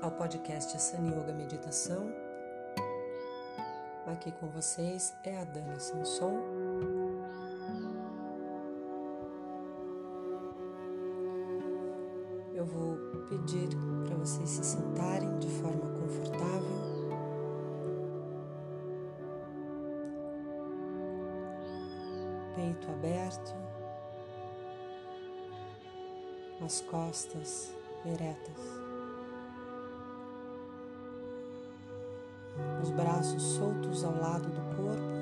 Ao podcast Sun Yoga Meditação. Aqui com vocês é a Dani Sanson. Eu vou pedir para vocês se sentarem de forma confortável. Peito aberto, as costas eretas. Os braços soltos ao lado do corpo,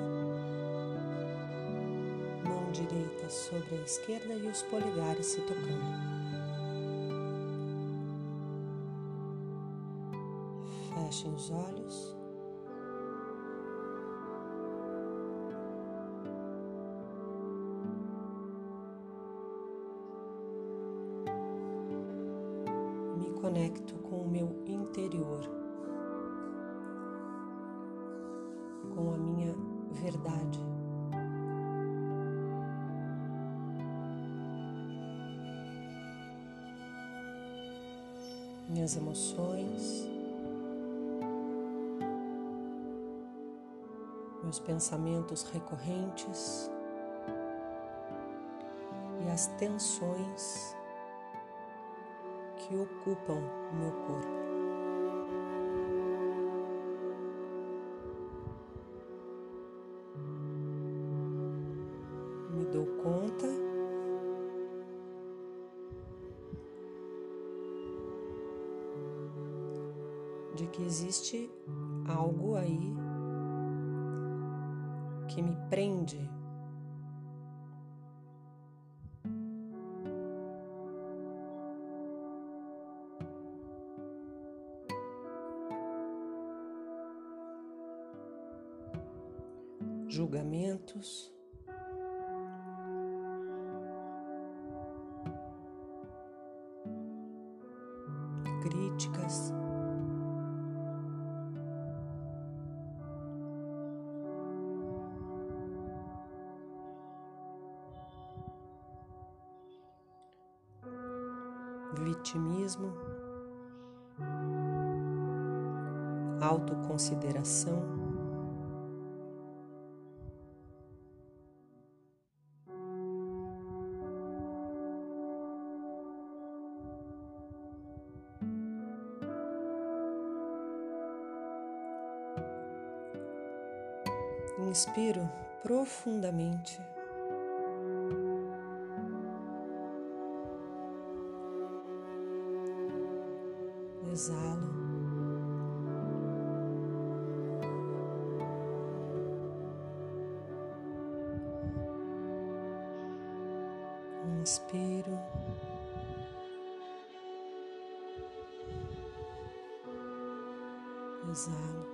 mão direita sobre a esquerda e os polegares se tocando. Fechem os olhos. Me conecto com o meu interior. Minhas emoções, meus pensamentos recorrentes e as tensões que ocupam o meu corpo. Que existe algo aí que me prende julgamentos, críticas. Vitimismo, autoconsideração. Inspiro profundamente. Exalo. Inspiro. Exalo.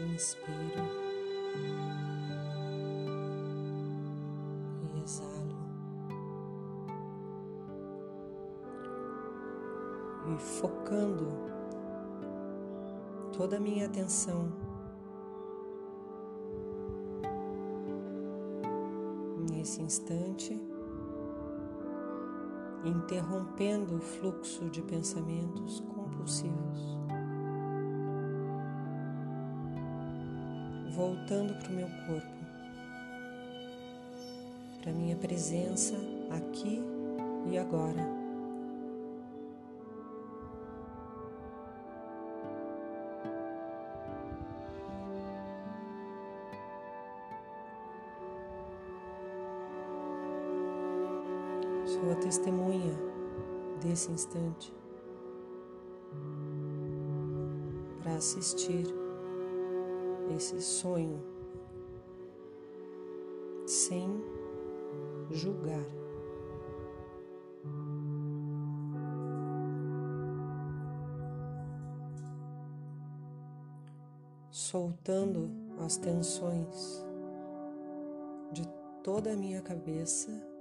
Inspiro focando toda a minha atenção nesse instante, interrompendo o fluxo de pensamentos compulsivos. voltando para o meu corpo, para minha presença aqui e agora. A testemunha desse instante para assistir esse sonho sem julgar. Soltando as tensões de toda a minha cabeça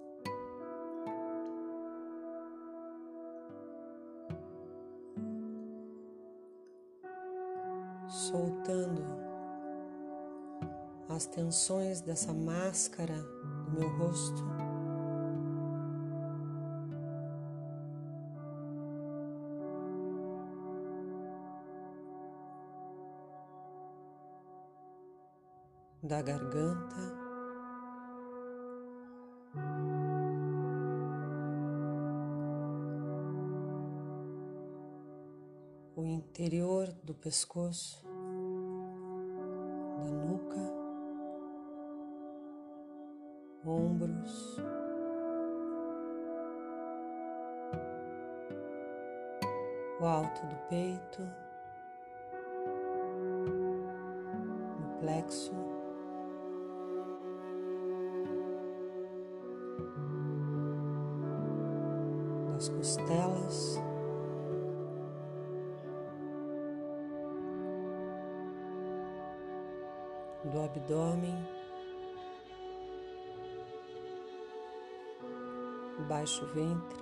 soltando as tensões dessa máscara do meu rosto. Da garganta. o interior do pescoço, ombros, o alto do peito, o plexo. das costelas. do abdômen, baixo ventre,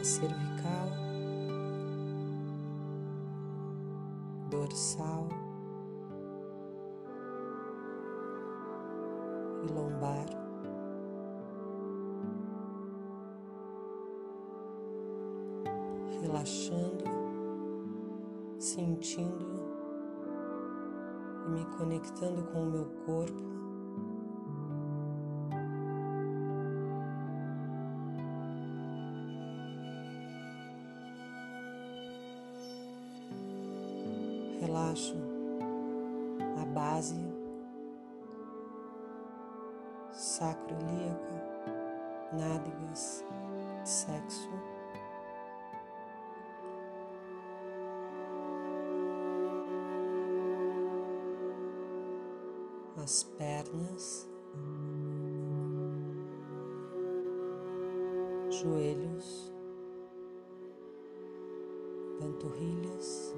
a cervical, dorsal. E lombar. relaxando, sentindo e me conectando com o meu corpo. Relaxo a base sacroilíaca, nádegas, sexo. As pernas, joelhos, panturrilhas,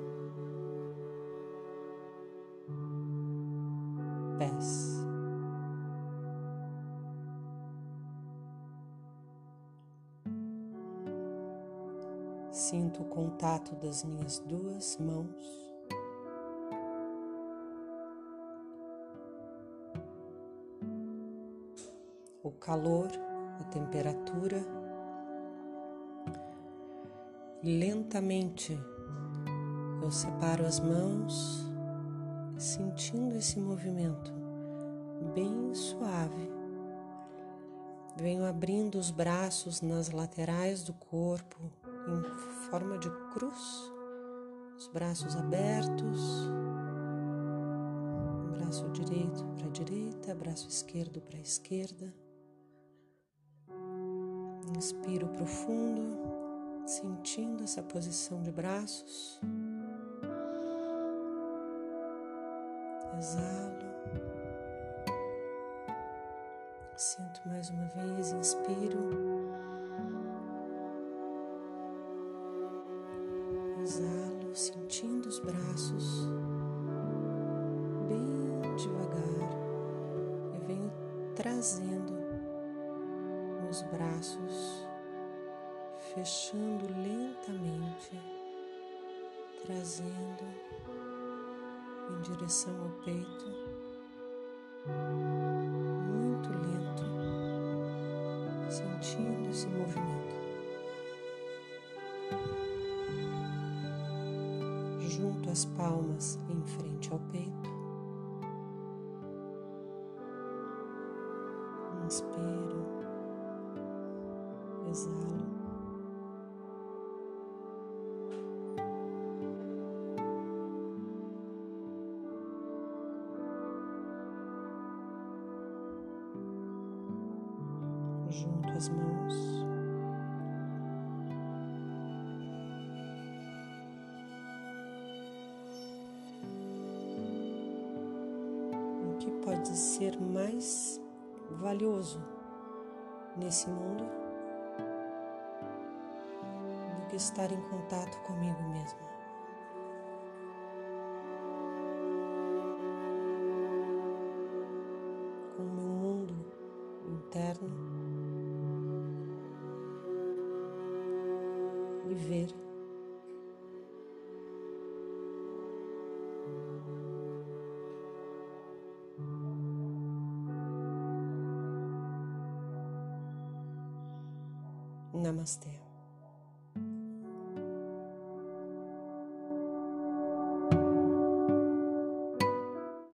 pés. Sinto o contato das minhas duas mãos calor, a temperatura. Lentamente eu separo as mãos, sentindo esse movimento bem suave. Venho abrindo os braços nas laterais do corpo em forma de cruz, os braços abertos, braço direito para a direita, braço esquerdo para a esquerda. Inspiro profundo, sentindo essa posição de braços. Exalo. Sinto mais uma vez, inspiro. Braços, fechando lentamente, trazendo em direção ao peito, muito lento, sentindo esse movimento. Junto as palmas em frente ao peito. Inspiro exalo. Junto as mãos. O que pode ser mais valioso nesse mundo? Estar em contato comigo mesma. Com o meu mundo interno, e ver. Namastê.